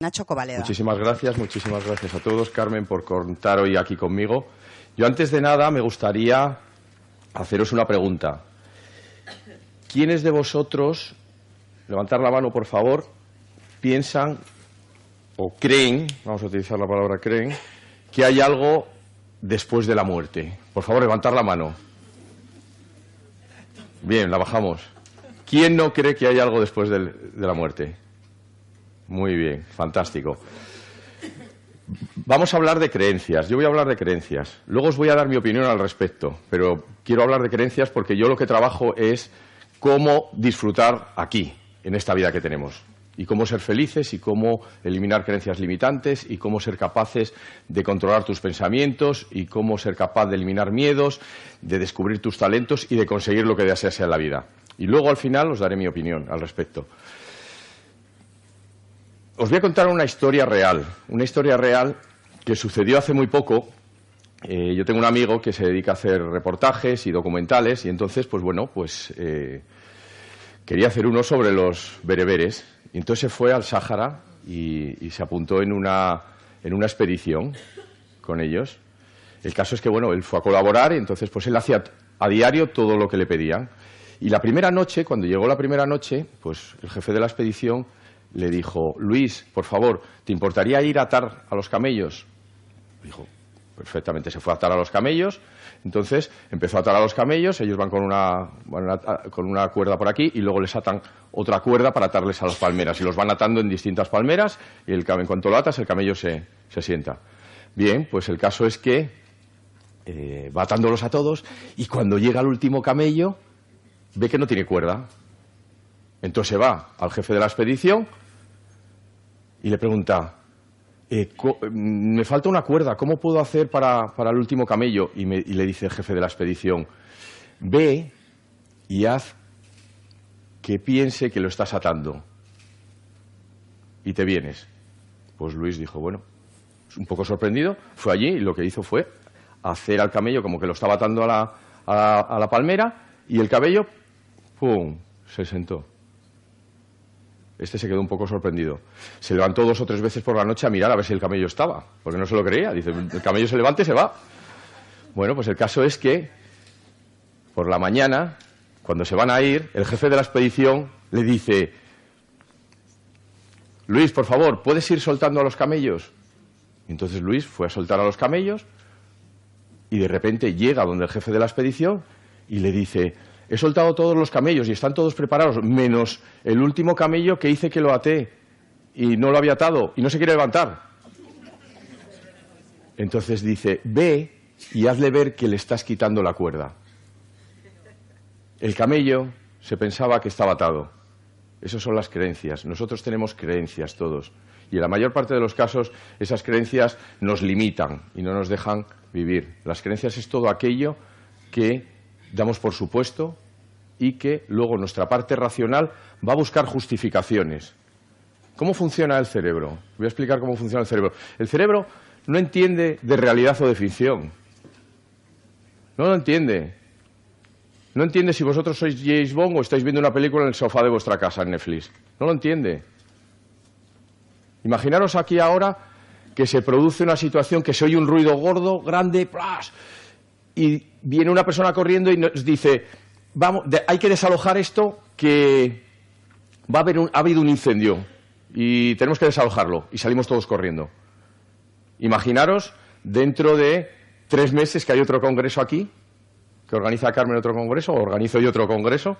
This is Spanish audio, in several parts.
Nacho. Muchísimas gracias, muchísimas gracias a todos, Carmen, por contar hoy aquí conmigo. Yo antes de nada me gustaría haceros una pregunta. ¿Quiénes de vosotros, levantar la mano por favor, piensan o creen, vamos a utilizar la palabra creen, que hay algo después de la muerte? Por favor, levantar la mano. Bien, la bajamos. ¿Quién no cree que hay algo después de la muerte? Muy bien, fantástico. Vamos a hablar de creencias. Yo voy a hablar de creencias. Luego os voy a dar mi opinión al respecto, pero quiero hablar de creencias porque yo lo que trabajo es cómo disfrutar aquí, en esta vida que tenemos. Y cómo ser felices y cómo eliminar creencias limitantes y cómo ser capaces de controlar tus pensamientos y cómo ser capaz de eliminar miedos, de descubrir tus talentos y de conseguir lo que deseas en la vida. Y luego al final os daré mi opinión al respecto. Os voy a contar una historia real, una historia real que sucedió hace muy poco. Eh, yo tengo un amigo que se dedica a hacer reportajes y documentales y entonces, pues bueno, pues eh, quería hacer uno sobre los bereberes. Y entonces fue al Sáhara y, y se apuntó en una, en una expedición con ellos. El caso es que, bueno, él fue a colaborar y entonces, pues él hacía a diario todo lo que le pedían. Y la primera noche, cuando llegó la primera noche, pues el jefe de la expedición le dijo, Luis, por favor, ¿te importaría ir a atar a los camellos? Dijo, perfectamente, se fue a atar a los camellos. Entonces empezó a atar a los camellos, ellos van con una, van con una cuerda por aquí y luego les atan otra cuerda para atarles a las palmeras. Y los van atando en distintas palmeras y el, en cuanto lo atas, el camello se, se sienta. Bien, pues el caso es que eh, va atándolos a todos y cuando llega el último camello ve que no tiene cuerda. Entonces va al jefe de la expedición y le pregunta, eh, me falta una cuerda, ¿cómo puedo hacer para, para el último camello? Y, me- y le dice el jefe de la expedición, ve y haz que piense que lo estás atando y te vienes. Pues Luis dijo, bueno, un poco sorprendido, fue allí y lo que hizo fue hacer al camello como que lo estaba atando a la, a a la palmera y el cabello, ¡pum!, se sentó. Este se quedó un poco sorprendido. Se levantó dos o tres veces por la noche a mirar a ver si el camello estaba, porque no se lo creía. Dice, el camello se levanta y se va. Bueno, pues el caso es que por la mañana, cuando se van a ir, el jefe de la expedición le dice, Luis, por favor, ¿puedes ir soltando a los camellos? Entonces Luis fue a soltar a los camellos y de repente llega donde el jefe de la expedición y le dice, he soltado todos los camellos y están todos preparados, menos el último camello que hice que lo até y no lo había atado y no se quiere levantar. Entonces dice, ve y hazle ver que le estás quitando la cuerda. El camello se pensaba que estaba atado. Esas son las creencias. Nosotros tenemos creencias todos. Y en la mayor parte de los casos esas creencias nos limitan y no nos dejan vivir. Las creencias es todo aquello que damos por supuesto y que luego nuestra parte racional va a buscar justificaciones. ¿Cómo funciona el cerebro? Voy a explicar cómo funciona el cerebro. El cerebro no entiende de realidad o de ficción. No lo entiende. No entiende si vosotros sois James Bond o estáis viendo una película en el sofá de vuestra casa en Netflix. No lo entiende. Imaginaros aquí ahora que se produce una situación que se oye un ruido gordo, grande, ¡plas! Y viene una persona corriendo y nos dice, vamos, hay que desalojar esto que va a haber un, ha habido un incendio y tenemos que desalojarlo y salimos todos corriendo. Imaginaros dentro de tres meses que hay otro congreso aquí, que organiza Carmen otro congreso, o organizo yo otro congreso,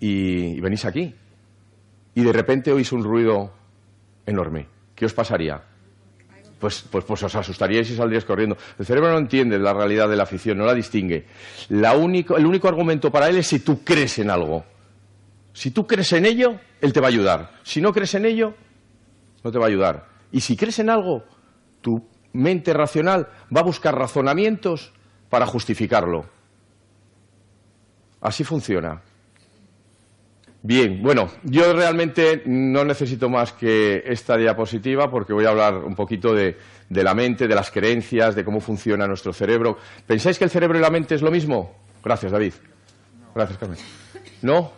y, y venís aquí. Y de repente oís un ruido enorme. ¿Qué os pasaría? Pues, pues, pues os asustaríais y saldríais corriendo. El cerebro no entiende la realidad de la ficción, no la distingue. La único, el único argumento para él es si tú crees en algo. Si tú crees en ello, él te va a ayudar. Si no crees en ello, no te va a ayudar. Y si crees en algo, tu mente racional va a buscar razonamientos para justificarlo. Así funciona. Bien, bueno, yo realmente no necesito más que esta diapositiva porque voy a hablar un poquito de, de la mente, de las creencias, de cómo funciona nuestro cerebro. ¿Pensáis que el cerebro y la mente es lo mismo? Gracias, David. Gracias, Carmen. ¿No?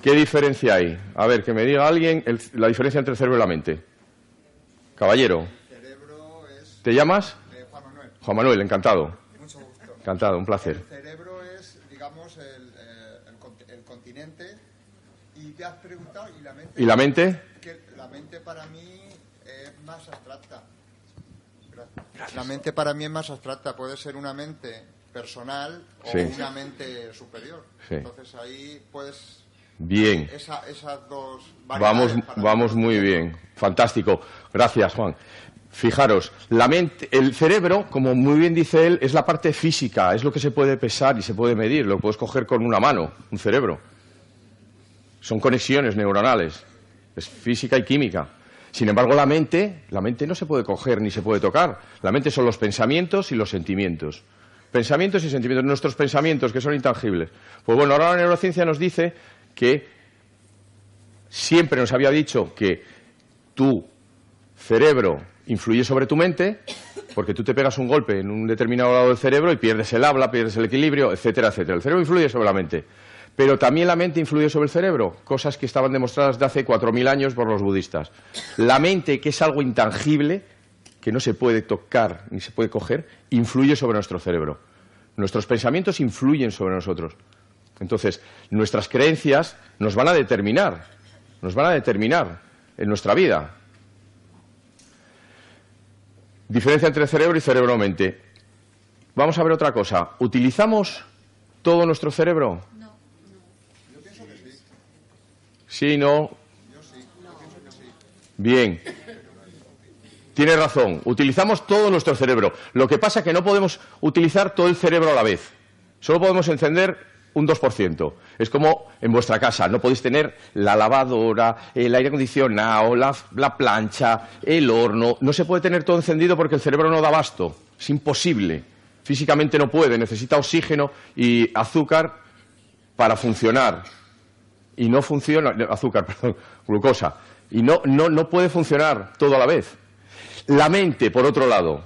¿Qué diferencia hay? A ver, que me diga alguien la diferencia entre el cerebro y la mente. Caballero. ¿Te llamas? Eh, Juan Manuel. Juan Manuel, encantado. Mucho gusto. Encantado, un placer. El cerebro es, digamos, el, eh, el, continente. Y te has preguntado, ¿y la mente? ¿Y la mente? Que la mente para mí es más abstracta. La mente para mí es más abstracta. Puede ser una mente personal o una mente superior. Entonces ahí puedes Bien. esas dos vamos, vamos muy bien. Fantástico. Gracias, Juan. Fijaros, la mente, el cerebro, como muy bien dice él, es la parte física, es lo que se puede pesar y se puede medir, lo puedes coger con una mano, un cerebro. Son conexiones neuronales, es física y química. Sin embargo, la mente, la mente no se puede coger ni se puede tocar. La mente son los pensamientos y los sentimientos. Pensamientos y sentimientos, nuestros pensamientos que son intangibles. Pues bueno, ahora la neurociencia nos dice que siempre nos había dicho que tu cerebro influye sobre tu mente, porque tú te pegas un golpe en un determinado lado del cerebro y pierdes el habla, pierdes el equilibrio, etcétera, etcétera. El cerebro influye sobre la mente. Pero también la mente influye sobre el cerebro, cosas que estaban demostradas de hace cuatro mil años por los budistas. La mente, que es algo intangible, que no se puede tocar ni se puede coger, influye sobre nuestro cerebro. Nuestros pensamientos influyen sobre nosotros. Entonces, nuestras creencias nos van a determinar, nos van a determinar en nuestra vida. Diferencia entre cerebro y cerebro-mente. Vamos a ver otra cosa. ¿Utilizamos todo nuestro cerebro? No. Yo pienso que sí. Sí, no. Bien. Tiene razón. Utilizamos todo nuestro cerebro. Lo que pasa es que no podemos utilizar todo el cerebro a la vez. Solo podemos encender un 2%. Es como en vuestra casa, no podéis tener la lavadora, el aire acondicionado, la, la, plancha, el horno. No se puede tener todo encendido porque el cerebro no da abasto. Es imposible. Físicamente no puede, necesita oxígeno y azúcar para funcionar. Y no funciona, azúcar, perdón, glucosa. Y no, no, no puede funcionar todo a la vez. La mente, por otro lado,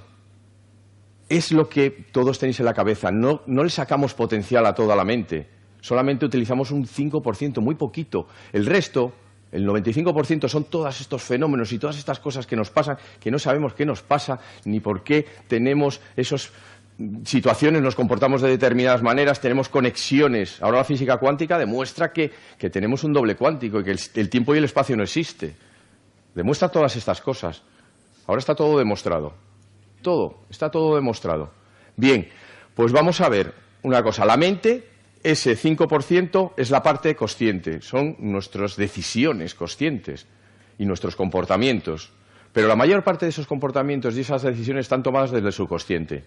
es lo que todos tenéis en la cabeza. No, le sacamos potencial a toda la mente. Solamente utilizamos un 5%, muy poquito. El resto, el 95%, son todos estos fenómenos y todas estas cosas que nos pasan, que no sabemos qué nos pasa ni por qué tenemos esas situaciones, nos comportamos de determinadas maneras, tenemos conexiones. Ahora la física cuántica demuestra que, tenemos un doble cuántico y que el tiempo y el espacio no existe. Demuestra todas estas cosas. Ahora está todo demostrado. Todo, está todo demostrado. Bien, pues vamos a ver una cosa. La mente, ese 5% es la parte consciente, son nuestras decisiones conscientes y nuestros comportamientos. Pero la mayor parte de esos comportamientos y esas decisiones están tomadas desde el subconsciente.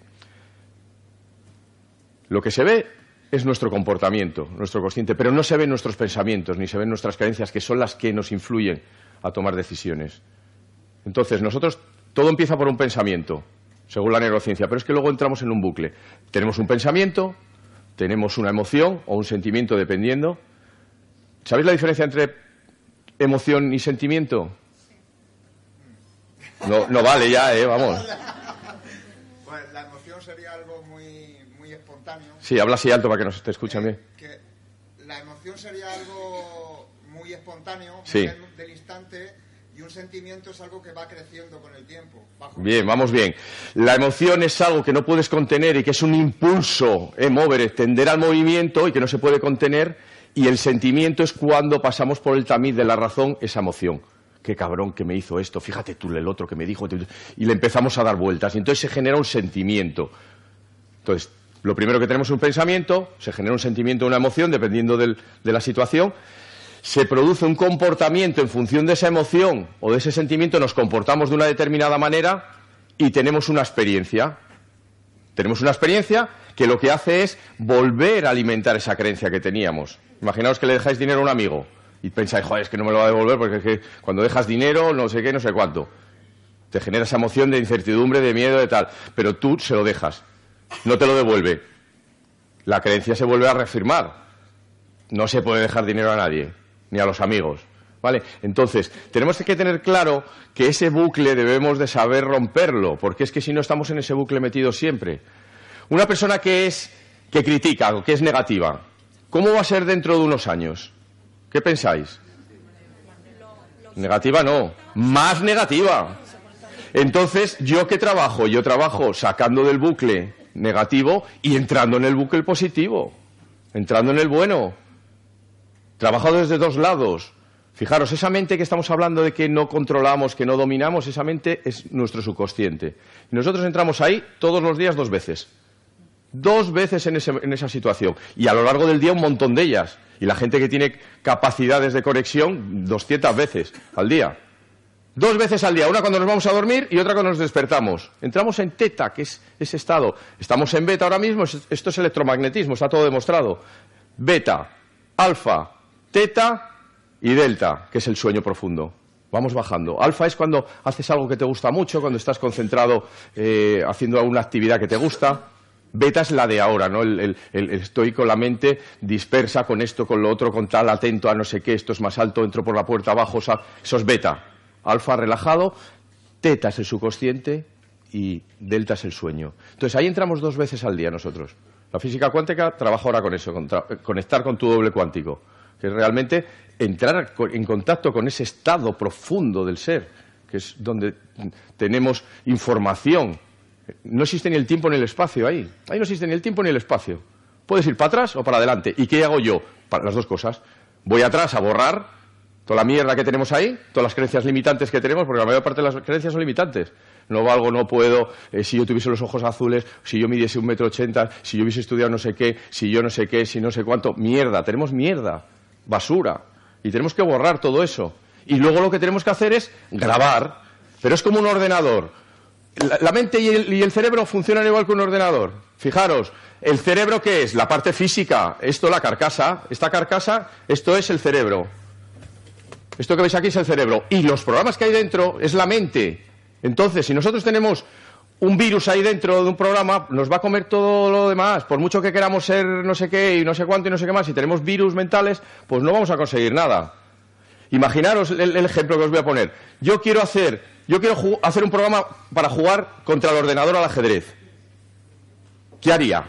Lo que se ve es nuestro comportamiento, nuestro consciente, pero no se ven nuestros pensamientos ni se ven nuestras creencias, que son las que nos influyen a tomar decisiones. Entonces, nosotros, todo empieza por un pensamiento según la neurociencia, pero es que luego entramos en un bucle. Tenemos un pensamiento, tenemos una emoción o un sentimiento dependiendo. ¿Sabéis la diferencia entre emoción y sentimiento? No, no vale ya, ¿eh? Vamos. Pues la emoción sería algo muy, muy espontáneo. Sí, habla así alto para que nos te escuchen bien. Que la emoción sería algo muy espontáneo, sí. del instante y un sentimiento es algo que va creciendo con el tiempo. Bien, vamos bien. La emoción es algo que no puedes contener y que es un impulso, eh, mover, tender al movimiento y que no se puede contener. Y el sentimiento es cuando pasamos por el tamiz de la razón esa emoción. Qué cabrón que me hizo esto, fíjate tú el otro que me dijo. Y le empezamos a dar vueltas. Y entonces se genera un sentimiento. Entonces, lo primero que tenemos es un pensamiento, se genera un sentimiento, una emoción, dependiendo de la situación se produce un comportamiento en función de esa emoción o de ese sentimiento, nos comportamos de una determinada manera y tenemos una experiencia. Tenemos una experiencia que lo que hace es volver a alimentar esa creencia que teníamos. Imaginaos que le dejáis dinero a un amigo y pensáis, joder, es que no me lo va a devolver porque es que cuando dejas dinero, no sé qué, no sé cuánto. Te genera esa emoción de incertidumbre, de miedo, de tal. Pero tú se lo dejas. No te lo devuelve. La creencia se vuelve a reafirmar. No se puede dejar dinero a nadie ni a los amigos. ¿Vale? Entonces, tenemos que tener claro que ese bucle debemos de saber romperlo, porque es que si no estamos en ese bucle metido siempre. Una persona que es que critica o que es negativa, ¿cómo va a ser dentro de unos años? ¿Qué pensáis? Negativa no, más negativa. Entonces, ¿yo qué trabajo? Yo trabajo sacando del bucle negativo y entrando en el bucle positivo, entrando en el bueno. Trabajo desde dos lados. Fijaros, esa mente que estamos hablando de que no controlamos, que no dominamos, esa mente es nuestro subconsciente. Y nosotros entramos ahí todos los días dos veces. Dos veces en, en, esa situación. Y a lo largo del día un montón de ellas. Y la gente que tiene capacidades de conexión, 200 veces al día. Dos veces al día, una cuando nos vamos a dormir y otra cuando nos despertamos. Entramos en teta, que es ese estado. Estamos en beta ahora mismo, esto es electromagnetismo, está todo demostrado. Beta, alfa, teta y delta, que es el sueño profundo. Vamos bajando. Alfa es cuando haces algo que te gusta mucho, cuando estás concentrado eh, haciendo alguna actividad que te gusta. Beta es la de ahora, ¿no? El, estoy con la mente dispersa con esto, con lo otro, con tal, atento a no sé qué, esto es más alto, entro por la puerta abajo, eso es beta. Alfa relajado, teta es el subconsciente y delta es el sueño. Entonces ahí entramos dos veces al día nosotros. La física cuántica trabaja ahora con eso, con conectar con tu doble cuántico, que es realmente entrar en contacto con ese estado profundo del ser, que es donde tenemos información. No existe ni el tiempo ni el espacio ahí. Ahí no existe ni el tiempo ni el espacio. Puedes ir para atrás o para adelante. ¿Y qué hago yo? Para las dos cosas. Voy atrás a borrar Toda la mierda que tenemos ahí, todas las creencias limitantes que tenemos, porque la mayor parte de las creencias son limitantes. No valgo, no puedo, eh, si yo tuviese los ojos azules, si yo midiese un metro ochenta, si yo hubiese estudiado no sé qué, si yo no sé qué, si no sé cuánto. Mierda, tenemos mierda, basura. Y tenemos que borrar todo eso. Y luego lo que tenemos que hacer es grabar. Pero es como un ordenador. La, mente y el, y el cerebro funcionan igual que un ordenador. Fijaros, ¿el cerebro qué es? La parte física. Esto, la carcasa. Esta carcasa, esto es el cerebro. Esto que veis aquí es el cerebro. Y los programas que hay dentro es la mente. Entonces, si nosotros tenemos un virus ahí dentro de un programa, nos va a comer todo lo demás. Por mucho que queramos ser no sé qué y no sé cuánto y no sé qué más, si tenemos virus mentales, pues no vamos a conseguir nada. Imaginaros el, ejemplo que os voy a poner. Yo quiero hacer, yo quiero hacer un programa para jugar contra el ordenador al ajedrez. ¿Qué haría?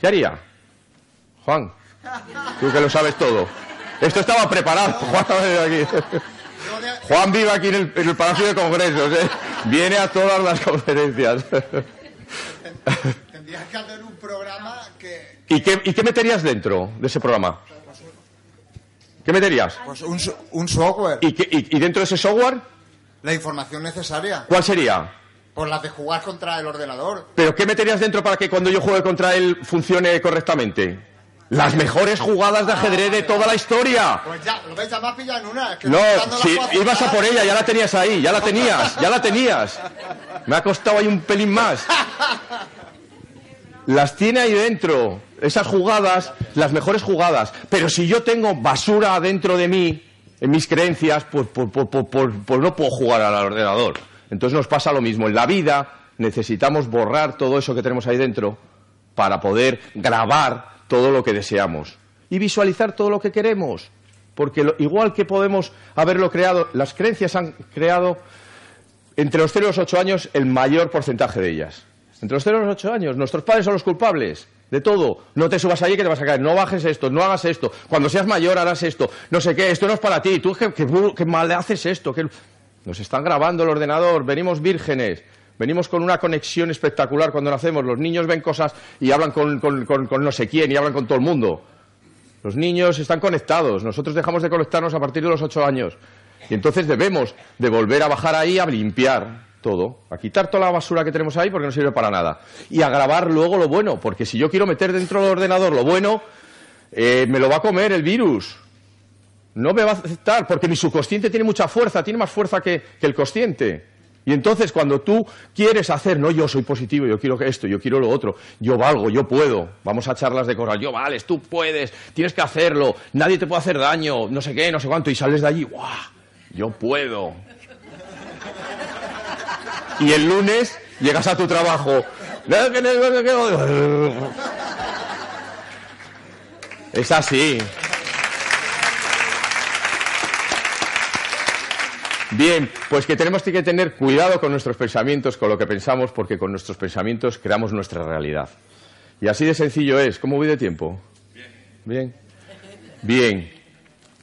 ¿Qué haría? Juan, tú que lo sabes todo. Esto estaba preparado. Juan, vive aquí en el, Palacio de Congresos. ¿eh? Viene a todas las conferencias. Tendrías que hacer un programa que... ¿Y qué, ¿Y qué meterías dentro de ese programa? ¿Qué meterías? Pues un, un software. ¿Y, y, dentro de ese software? La información necesaria. ¿Cuál sería? Pues la de jugar contra el ordenador. ¿Pero qué meterías dentro para que cuando yo juegue contra él funcione correctamente? Las mejores jugadas de ajedrez de toda la historia. Pues ya, lo ya me en una. no, si ibas a por ella, ya la tenías ahí, ya la tenías, ya la tenías. Me ha costado ahí un pelín más. Las tiene ahí dentro, esas jugadas, las mejores jugadas. Pero si yo tengo basura dentro de mí, en mis creencias, pues, pues, pues, pues no puedo jugar al ordenador. Entonces nos pasa lo mismo. En la vida necesitamos borrar todo eso que tenemos ahí dentro para poder grabar todo lo que deseamos y visualizar todo lo que queremos. Porque igual que podemos haberlo creado, las creencias han creado entre los 0 y los 8 años el mayor porcentaje de ellas. Entre los 0 y los 8 años, nuestros padres son los culpables de todo. No te subas allí que te vas a caer, no bajes esto, no hagas esto. Cuando seas mayor harás esto, no sé qué, esto no es para ti, tú que, mal haces esto. Que... Nos están grabando el ordenador, venimos vírgenes. Venimos con una conexión espectacular cuando nacemos. Los niños ven cosas y hablan con, no sé quién y hablan con todo el mundo. Los niños están conectados. Nosotros dejamos de conectarnos a partir de los ocho años. Y entonces debemos de volver a bajar ahí a limpiar todo, a quitar toda la basura que tenemos ahí porque no sirve para nada. Y a grabar luego lo bueno, porque si yo quiero meter dentro del ordenador lo bueno, eh, me lo va a comer el virus. No me va a aceptar, porque mi subconsciente tiene mucha fuerza, tiene más fuerza que el consciente. Y entonces cuando tú quieres hacer, no, yo soy positivo, yo quiero esto, yo quiero lo otro, yo valgo, yo puedo, vamos a charlas de cosas, yo vales, tú puedes, tienes que hacerlo, nadie te puede hacer daño, no sé qué, no sé cuánto, y sales de allí, ¡guau! Yo puedo. Y el lunes llegas a tu trabajo. Es así. Bien, pues que tenemos que tener cuidado con nuestros pensamientos, con lo que pensamos, porque con nuestros pensamientos creamos nuestra realidad. Y así de sencillo es. ¿Cómo voy de tiempo? Bien. Bien.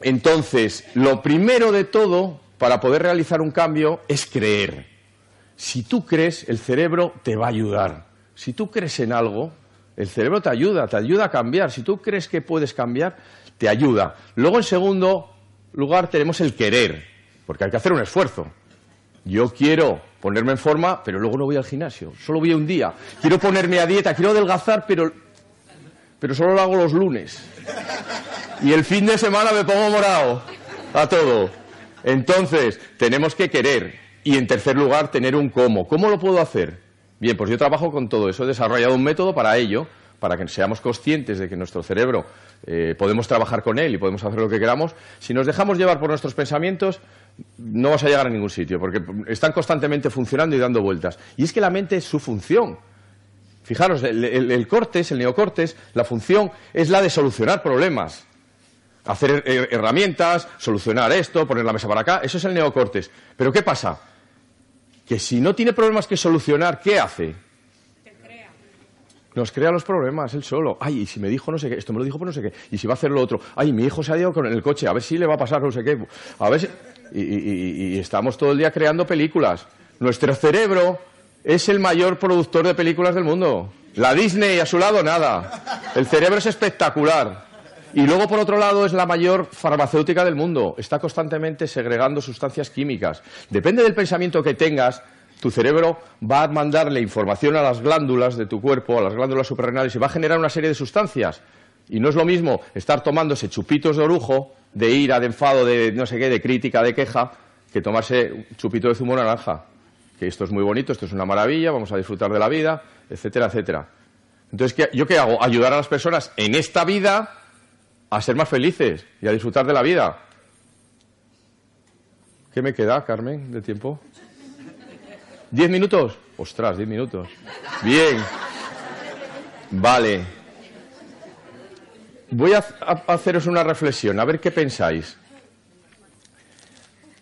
Entonces, lo primero de todo, para poder realizar un cambio, es creer. Si tú crees, el cerebro te va a ayudar. Si tú crees en algo, el cerebro te ayuda, te ayuda a cambiar. Si tú crees que puedes cambiar, te ayuda. Luego, en segundo lugar, tenemos el querer, porque hay que hacer un esfuerzo. Yo quiero ponerme en forma, pero luego no voy al gimnasio. Solo voy un día. Quiero ponerme a dieta, quiero adelgazar, pero, pero solo lo hago los lunes. Y el fin de semana me pongo morado a todo. Entonces, tenemos que querer. Y en tercer lugar, tener un cómo. ¿Cómo lo puedo hacer? Bien, pues yo trabajo con todo eso. He desarrollado un método para ello, para que seamos conscientes de que nuestro cerebro eh, podemos trabajar con él y podemos hacer lo que queramos. Si nos dejamos llevar por nuestros pensamientos, no vas a llegar a ningún sitio, porque están constantemente funcionando y dando vueltas. Y es que la mente es su función. Fijaros, el, el cortes, el neocortes, la función es la de solucionar problemas hacer herramientas, solucionar esto, poner la mesa para acá, eso es el neocortes. Pero ¿qué pasa? Que si no tiene problemas que solucionar, ¿qué hace? Nos crea los problemas él solo. Ay, y si me dijo no sé qué, esto me lo dijo por no sé qué, y si va a hacer lo otro. Ay, mi hijo se ha ido con el coche, a ver si le va a pasar no sé qué. A ver si... y, y estamos todo el día creando películas. Nuestro cerebro es el mayor productor de películas del mundo. La Disney a su lado nada. El cerebro es espectacular. Y luego, por otro lado, es la mayor farmacéutica del mundo. Está constantemente segregando sustancias químicas. Depende del pensamiento que tengas, tu cerebro va a mandarle información a las glándulas de tu cuerpo, a las glándulas suprarrenales, y va a generar una serie de sustancias. Y no es lo mismo estar tomándose chupitos de orujo, de ira, de enfado, de no sé qué, de crítica, de queja, que tomarse un chupito de zumo naranja. Que esto es muy bonito, esto es una maravilla, vamos a disfrutar de la vida, etcétera, etcétera. Entonces, ¿yo qué hago? Ayudar a las personas en esta vida a ser más felices y a disfrutar de la vida. ¿Qué me queda, Carmen, de tiempo? ¿Diez minutos? Ostras, diez minutos. Bien. Vale. Voy a, haceros una reflexión, a ver qué pensáis.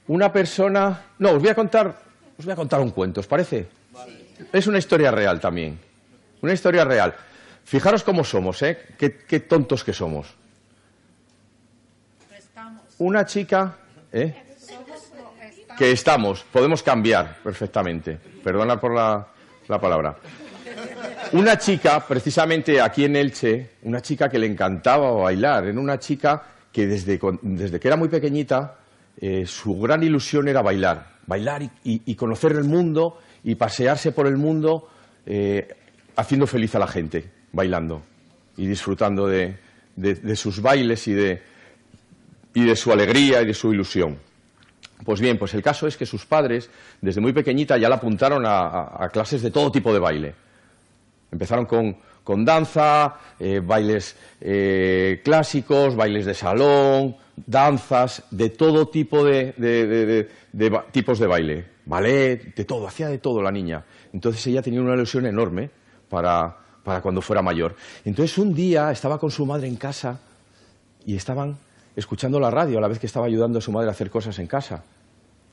Una persona... No, os voy a contar, os voy a contar un cuento, ¿os parece? Es una historia real también. Una historia real. Fijaros cómo somos, ¿eh? qué tontos que somos una chica ¿eh? Que estamos, podemos cambiar perfectamente. Perdona por la, palabra. Una chica, precisamente aquí en Elche, una chica que le encantaba bailar, era una chica que desde, desde que era muy pequeñita eh, su gran ilusión era bailar, bailar y, conocer el mundo y pasearse por el mundo eh, haciendo feliz a la gente, bailando y disfrutando de sus bailes y de, y de su alegría y de su ilusión. Pues bien, pues el caso es que sus padres, desde muy pequeñita, ya la apuntaron a, clases de todo tipo de baile. Empezaron con, danza, eh, bailes eh, clásicos, bailes de salón, danzas, de todo tipo de, tipos de baile. Ballet, de todo, hacía de todo la niña. Entonces ella tenía una ilusión enorme para, para cuando fuera mayor. Entonces un día estaba con su madre en casa y estaban escuchando la radio a la vez que estaba ayudando a su madre a hacer cosas en casa.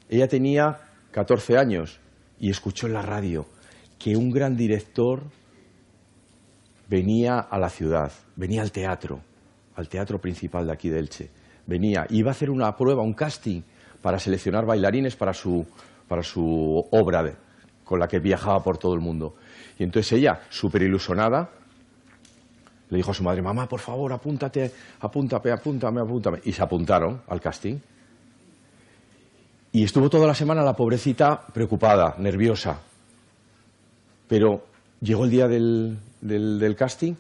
Ella tenía 14 años y escuchó en la radio que un gran director venía a la ciudad, venía al teatro, al teatro principal de aquí de Elche. Venía, iba a hacer una prueba, un casting para seleccionar bailarines para su, para su obra con la que viajaba por todo el mundo. Y entonces ella, súper ilusionada, le dijo a su madre, mamá, por favor, apúntate, apúntame, apúntame, apúntame. Y se apuntaron al casting. Y estuvo toda la semana la pobrecita preocupada, nerviosa. Pero llegó el día del, del, casting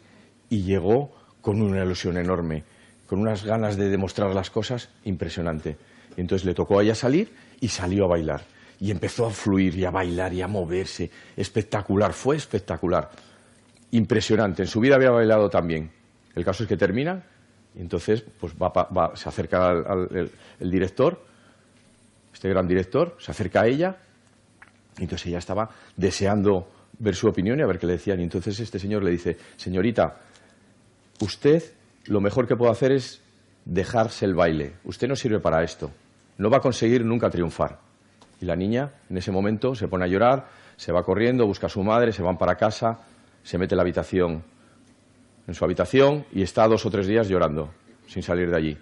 y llegó con una ilusión enorme, con unas ganas de demostrar las cosas impresionante. Entonces le tocó a ella salir y salió a bailar. Y empezó a fluir y a bailar y a moverse. Espectacular, fue espectacular impresionante. En su vida había bailado también. El caso es que termina y entonces pues va, se acerca al, el, director, este gran director, se acerca a ella y entonces ella estaba deseando ver su opinión y a ver qué le decían. Y entonces este señor le dice, señorita, usted lo mejor que puede hacer es dejarse el baile. Usted no sirve para esto. No va a conseguir nunca triunfar. Y la niña en ese momento se pone a llorar, se va corriendo, busca a su madre, se van para casa, se mete en la habitación en su habitación y está dos o tres días llorando, sin salir de allí.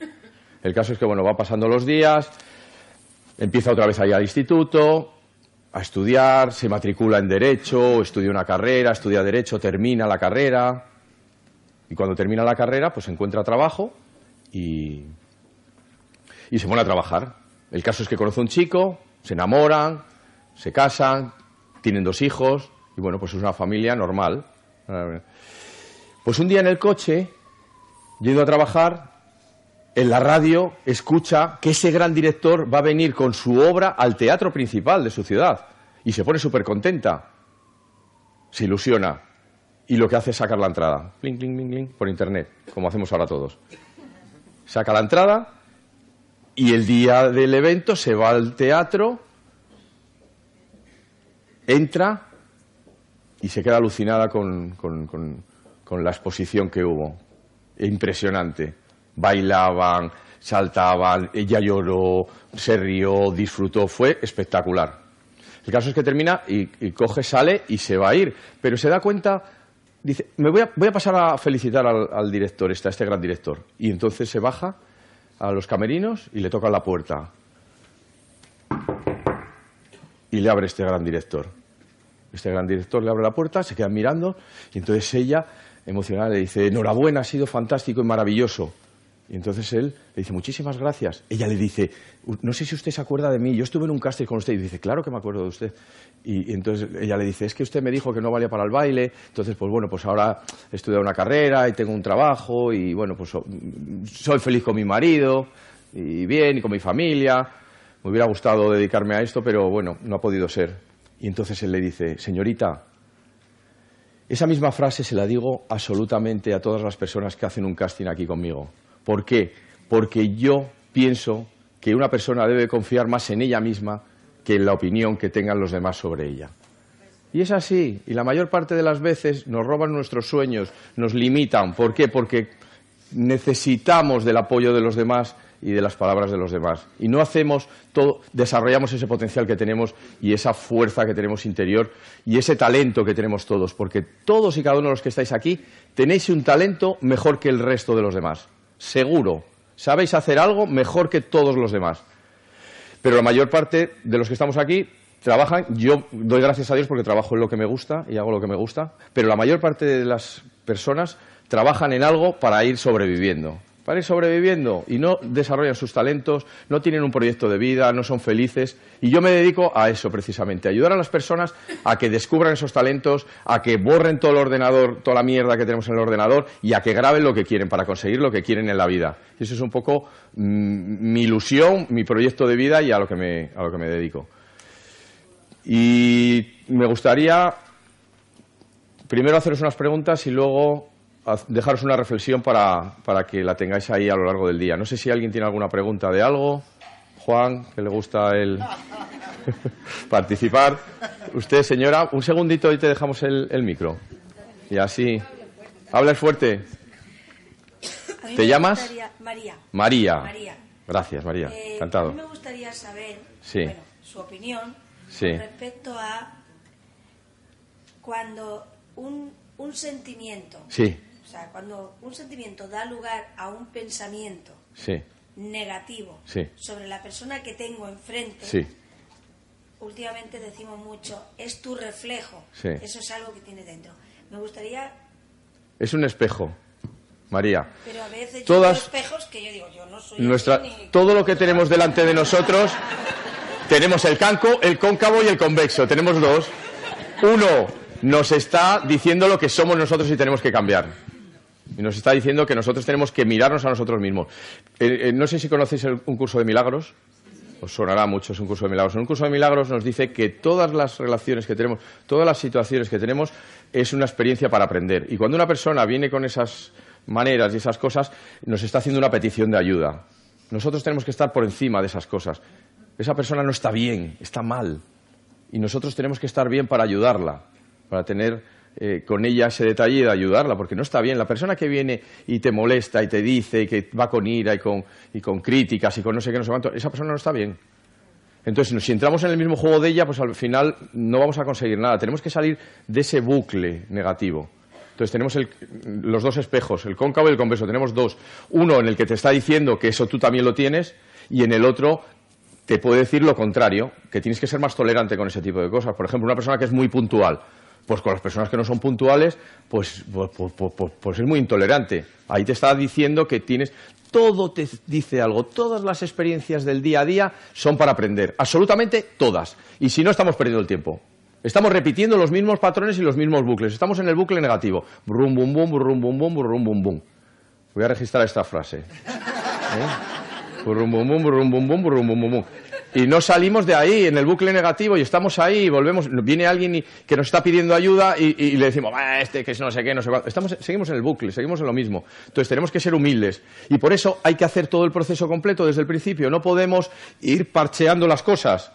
El caso es que, bueno, va pasando los días, empieza otra vez a ir al instituto, a estudiar, se matricula en Derecho, estudia una carrera, estudia Derecho, termina la carrera. Y cuando termina la carrera, pues encuentra trabajo y, y se pone a trabajar. El caso es que conoce a un chico, se enamoran, se casan, tienen dos hijos y bueno, pues es una familia normal. Pues un día en el coche, yendo a trabajar, en la radio escucha que ese gran director va a venir con su obra al teatro principal de su ciudad y se pone súper contenta. Se ilusiona y lo que hace es sacar la entrada, por internet, como hacemos ahora todos. Saca la entrada y el día del evento se va al teatro, entra y se queda alucinada con, la exposición que hubo. Impresionante. Bailaban, saltaban, ella lloró, se rió, disfrutó, fue espectacular. El caso es que termina y, coge, sale y se va a ir, pero se da cuenta, dice, me voy a, pasar a felicitar al, director, este, a este gran director. Y entonces se baja a los camerinos y le toca la puerta. Y le abre este gran director. Este gran director le abre la puerta, se queda mirando y entonces ella, emocionada, le dice, enhorabuena, ha sido fantástico y maravilloso. Y entonces él le dice, muchísimas gracias. Ella le dice, no sé si usted se acuerda de mí, yo estuve en un casting con usted. Y dice, claro que me acuerdo de usted. Y, entonces ella le dice, es que usted me dijo que no valía para el baile, entonces pues bueno, pues ahora he estudiado una carrera y tengo un trabajo y bueno, pues soy feliz con mi marido y bien y con mi familia. Me hubiera gustado dedicarme a esto, pero bueno, no ha podido ser. Y entonces él le dice, señorita, esa misma frase se la digo absolutamente a todas las personas que hacen un casting aquí conmigo. ¿Por qué? Porque yo pienso que una persona debe confiar más en ella misma que en la opinión que tengan los demás sobre ella. Y es así, y la mayor parte de las veces nos roban nuestros sueños, nos limitan. ¿Por qué? Porque necesitamos del apoyo de los demás y de las palabras de los demás. Y no hacemos todo, desarrollamos ese potencial que tenemos y esa fuerza que tenemos interior y ese talento que tenemos todos, porque todos y cada uno de los que estáis aquí tenéis un talento mejor que el resto de los demás. Seguro. Sabéis hacer algo mejor que todos los demás. Pero la mayor parte de los que estamos aquí trabajan, yo doy gracias a Dios porque trabajo en lo que me gusta y hago lo que me gusta, pero la mayor parte de las personas trabajan en algo para ir sobreviviendo para ir sobreviviendo y no desarrollan sus talentos, no tienen un proyecto de vida, no son felices. Y yo me dedico a eso precisamente, a ayudar a las personas a que descubran esos talentos, a que borren todo el ordenador, toda la mierda que tenemos en el ordenador y a que graben lo que quieren para conseguir lo que quieren en la vida. Eso es un poco mm, mi ilusión, mi proyecto de vida y a lo que me, a lo que me dedico. Y me gustaría primero haceros unas preguntas y luego dejaros una reflexión para, que la tengáis ahí a lo largo del día. No sé si alguien tiene alguna pregunta de algo. Juan, que le gusta el participar. Usted, señora, un segundito y te dejamos el, micro. Y así. Hablas fuerte. ¿Te llamas? María. María. Gracias, María. Eh, Encantado. A mí me gustaría saber su opinión respecto a cuando un, un sentimiento sí. O sea, cuando un sentimiento da lugar a un pensamiento negativo sobre la persona que tengo enfrente, últimamente decimos mucho, es tu reflejo. Eso es algo que tiene dentro. Me gustaría... Es un espejo. María. Pero a veces Todas, espejos que yo digo, yo no soy nuestra, Todo lo que tenemos delante de nosotros, tenemos el canco, el cóncavo y el convexo. Tenemos dos. Uno nos está diciendo lo que somos nosotros y tenemos que cambiar. Y nos está diciendo que nosotros tenemos que mirarnos a nosotros mismos. Eh, eh, no sé si conocéis un curso de milagros. Os sonará mucho, es un curso de milagros. En un curso de milagros nos dice que todas las relaciones que tenemos, todas las situaciones que tenemos, es una experiencia para aprender. Y cuando una persona viene con esas maneras y esas cosas, nos está haciendo una petición de ayuda. Nosotros tenemos que estar por encima de esas cosas. Esa persona no está bien, está mal. Y nosotros tenemos que estar bien para ayudarla, para tener eh, con ella ese detalle de ayudarla, porque no está bien. La persona que viene y te molesta y te dice que va con ira y con, y con críticas y con no sé qué, no sé cuánto, esa persona no está bien. Entonces, si entramos en el mismo juego de ella, pues al final no vamos a conseguir nada. Tenemos que salir de ese bucle negativo. Entonces tenemos los dos espejos, el cóncavo y el convexo. Tenemos dos. Uno en el que te está diciendo que eso tú también lo tienes y en el otro te puede decir lo contrario, que tienes que ser más tolerante con ese tipo de cosas. Por ejemplo, una persona que es muy puntual. Pues con las personas que no son puntuales, pues, pues, pues, pues, es muy intolerante. Ahí te está diciendo que tienes. Todo te dice algo. Todas las experiencias del día a día son para aprender. Absolutamente todas. Y si no, estamos perdiendo el tiempo. Estamos repitiendo los mismos patrones y los mismos bucles. Estamos en el bucle negativo. Brum, bum, bum, brum, bum, bum, bum, bum. Voy a registrar esta frase. ¿Eh? Brum, bum, bum, bum, bum, bum, bum. Y no salimos de ahí, en el bucle negativo, y estamos ahí, y volvemos. Viene alguien que nos está pidiendo ayuda y, le decimos, este que es no sé qué, no sé cuánto. Estamos, seguimos en el bucle, seguimos en lo mismo. Entonces tenemos que ser humildes. Y por eso hay que hacer todo el proceso completo desde el principio. No podemos ir parcheando las cosas.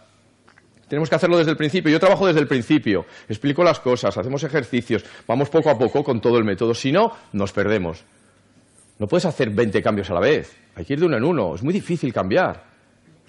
Tenemos que hacerlo desde el principio. Yo trabajo desde el principio, explico las cosas, hacemos ejercicios, vamos poco a poco con todo el método. Si no, nos perdemos. No puedes hacer 20 cambios a la vez. Hay que ir de uno en uno. Es muy difícil cambiar.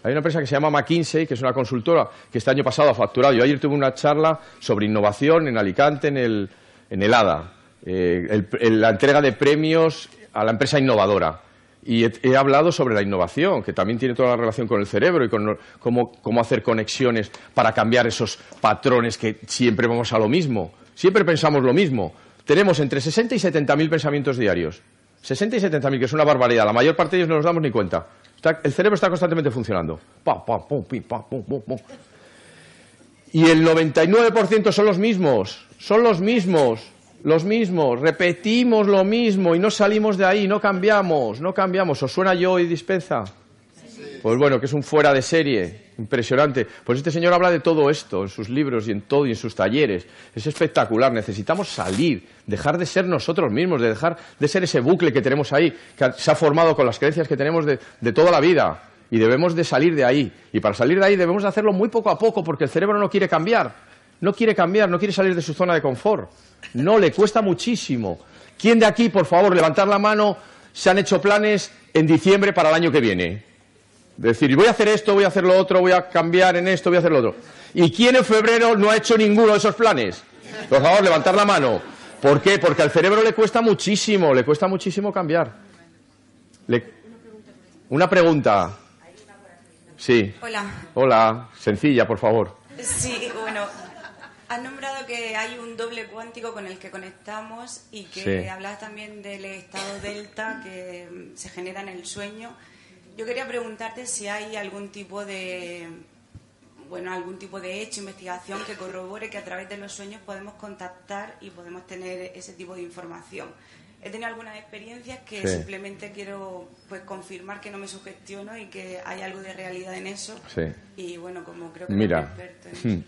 Hay una empresa que se llama McKinsey, que es una consultora que este año pasado ha facturado. Yo ayer tuve una charla sobre innovación en Alicante, en el, en ADA, eh, la entrega de premios a la empresa innovadora. Y he, hablado sobre la innovación, que también tiene toda la relación con el cerebro y con cómo, hacer conexiones para cambiar esos patrones que siempre vamos a lo mismo. Siempre pensamos lo mismo. Tenemos entre 60 y 70 mil pensamientos diarios. 60 y 70 mil, que es una barbaridad. La mayor parte de ellos no nos damos ni cuenta. El cerebro está constantemente funcionando. y el 99% son los mismos. Son los mismos los mismos, repetimos lo mismo y no salimos de ahí, no cambiamos, no cambiamos. ¿Os suena yo y dispensa? Pues bueno, que es un fuera de serie, impresionante. Pues este señor habla de todo esto en sus libros y en todo y en sus talleres. Es espectacular. Necesitamos salir, dejar de ser nosotros mismos, de dejar de ser ese bucle que tenemos ahí, que se ha formado con las creencias que tenemos de, toda la vida. Y debemos de salir de ahí. Y para salir de ahí debemos de hacerlo muy poco a poco, porque el cerebro no quiere cambiar. No quiere cambiar, no quiere salir de su zona de confort. No, le cuesta muchísimo. ¿Quién de aquí, por favor, levantar la mano, se han hecho planes en diciembre para el año que viene? Decir, voy a hacer esto, voy a hacer lo otro, voy a cambiar en esto, voy a hacer lo otro. ¿Y quién en febrero no ha hecho ninguno de esos planes? Por favor, levantar la mano. ¿Por qué? Porque al cerebro le cuesta muchísimo, le cuesta muchísimo cambiar. Una pregunta. Sí. Hola. Hola, sencilla, por favor. Sí, bueno, Has nombrado que hay un doble cuántico con el que conectamos y que hablas también del estado delta que mm, se genera en el sueño. Yo quería preguntarte si hay algún tipo de bueno, algún tipo de hecho, investigación que corrobore que a través de los sueños podemos contactar y podemos tener ese tipo de información. He tenido algunas experiencias que simplemente quiero pues confirmar que no me sugestiono y que hay algo de realidad en eso. Y bueno, como creo que Mira. experto en hmm.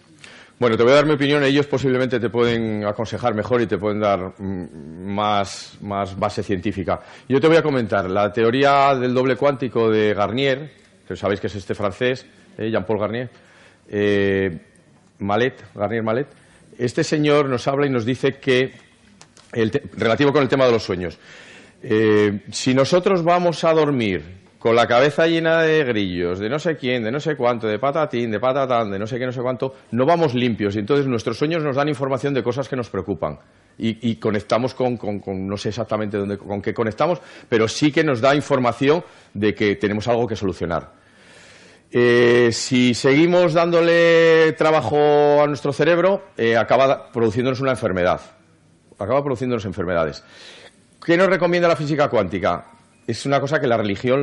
Bueno, te voy a dar mi opinión. Ellos posiblemente te pueden aconsejar mejor y te pueden dar mm, más, base científica. Yo te voy a comentar la teoría del doble cuántico de Garnier, que sabéis que es este francés, eh, Jean-Paul Garnier, eh, Malet, Garnier Malet. Este señor nos habla y nos dice que, relativo con el tema de los sueños, eh, si nosotros vamos a dormir con la cabeza llena de grillos, de no sé quién, de no sé cuánto, de patatín, de patatán, de no sé qué, no sé cuánto, no vamos limpios y entonces nuestros sueños nos dan información de cosas que nos preocupan. Y, conectamos con, no sé exactamente dónde, con qué conectamos, pero sí que nos da información de que tenemos algo que solucionar. Eh, si seguimos dándole trabajo a nuestro cerebro, eh, acaba produciéndonos una enfermedad. Acaba produciéndonos enfermedades. ¿Qué nos recomienda la física cuántica? Es una cosa que la religión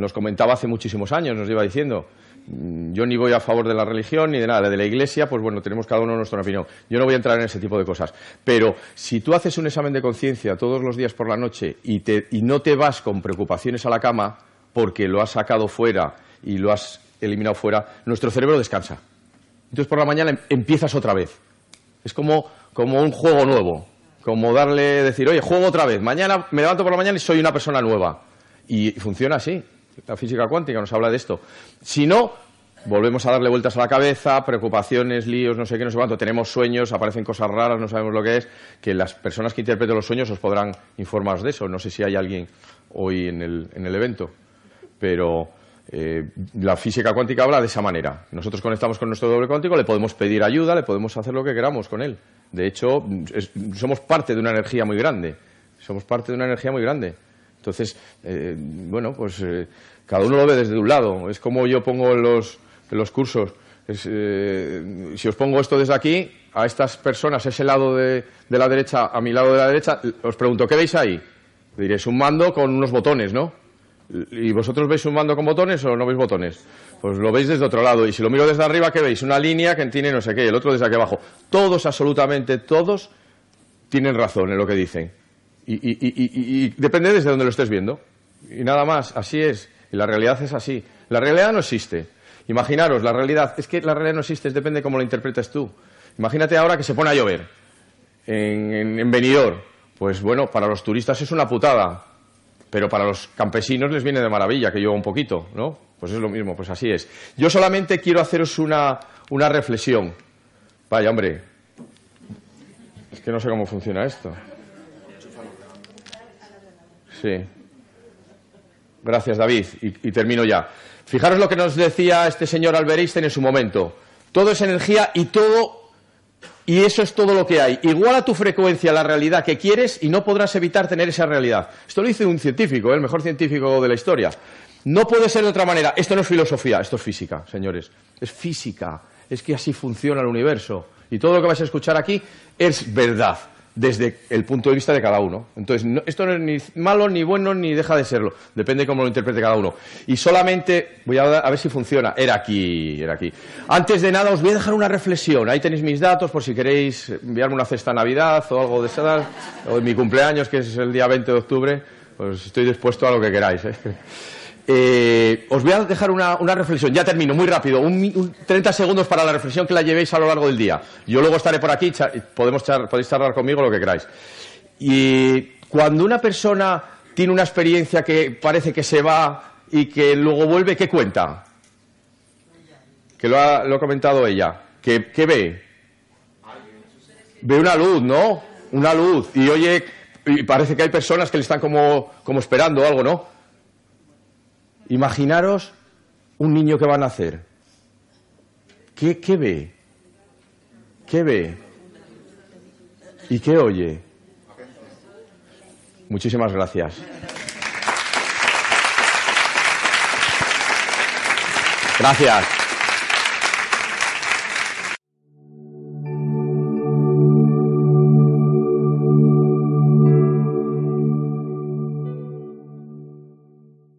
nos comentaba hace muchísimos años, nos iba diciendo. Mm, yo ni voy a favor de la religión ni de nada. De la iglesia, pues bueno, tenemos cada uno nuestra opinión. Yo no voy a entrar en ese tipo de cosas. Pero si tú haces un examen de conciencia todos los días por la noche y, y no te vas con preocupaciones a la cama porque lo has sacado fuera y lo has eliminado fuera, nuestro cerebro descansa. Entonces por la mañana em, empiezas otra vez. Es como, como un juego nuevo. Como darle, decir, oye, juego otra vez. Mañana me levanto por la mañana y soy una persona nueva. Y funciona así. La física cuántica nos habla de esto. Si no, volvemos a darle vueltas a la cabeza, preocupaciones, líos, no sé qué, no sé cuánto. Tenemos sueños, aparecen cosas raras, no sabemos lo que es. Que las personas que interpreten los sueños os podrán informar de eso. No sé si hay alguien hoy en el, en el evento. Pero Eh, la física cuántica habla de esa manera. Nosotros conectamos con nuestro doble cuántico, le podemos pedir ayuda, le podemos hacer lo que queramos con él. De hecho, somos parte de una energía muy grande. Somos parte de una energía muy grande. Entonces, eh, bueno, pues eh, cada uno lo ve desde un lado. Es como yo pongo en los, los cursos. si os pongo esto desde aquí, a estas personas, ese lado de, de, la derecha, a mi lado de la derecha, os pregunto, ¿qué veis ahí? Diréis un mando con unos botones, ¿no? ¿Y vosotros veis un mando con botones o no veis botones? Pues lo veis desde otro lado. Y si lo miro desde arriba, ¿qué veis? Una línea que tiene no sé qué, el otro desde aquí abajo. Todos, absolutamente todos, tienen razón en lo que dicen. Y, depende desde donde lo estés viendo. Y nada más, así es. Y la realidad es así. La realidad no existe. Imaginaros, la realidad, es que la realidad no existe, depende de cómo la interpretes tú. Imagínate ahora que se pone a llover en, en, en Benidorm. Pues bueno, para los turistas es una putada pero para los campesinos les viene de maravilla que llueva un poquito, ¿no? Pues es lo mismo, pues así es. Yo solamente quiero haceros una, una reflexión. Vaya, hombre, es que no sé cómo funciona esto. Sí. Gracias, David. Y, termino ya. Fijaros lo que nos decía este señor Albert en su momento. Todo es energía y todo y eso es todo lo que hay. Igual a tu frecuencia la realidad que quieres y no podrás evitar tener esa realidad. Esto lo dice un científico, ¿eh? el mejor científico de la historia. No puede ser de otra manera. Esto no es filosofía, esto es física, señores. Es física. Es que así funciona el universo. Y todo lo que vais a escuchar aquí es verdad desde el punto de vista de cada uno. Entonces, esto no es ni malo, ni bueno, ni deja de serlo. Depende de cómo lo interprete cada uno. Y solamente, voy a, a ver si funciona. Era aquí, era aquí. Antes de nada, os voy a dejar una reflexión. Ahí tenéis mis datos por si queréis enviarme una cesta Navidad o algo de esa, o mi cumpleaños, que es el día 20 de octubre. Pues estoy dispuesto a lo que queráis. ¿eh? Eh, os voy a dejar una, reflexión, ya termino, muy rápido, un, 30 segundos para la reflexión que la llevéis a lo largo del día. Yo luego estaré por aquí, podemos podéis charlar conmigo lo que queráis. Y cuando una persona tiene una experiencia que parece que se va y que luego vuelve, ¿qué cuenta? Que lo ha, lo ha comentado ella. ¿Qué, ¿Qué ve? Ve una luz, ¿no? Una luz. Y oye, y parece que hay personas que le están como, como esperando algo, ¿no? Imaginaros un niño que va a nacer. ¿Qué, qué ve? ¿Qué ve? ¿Y qué oye? Muchísimas gracias. Gracias.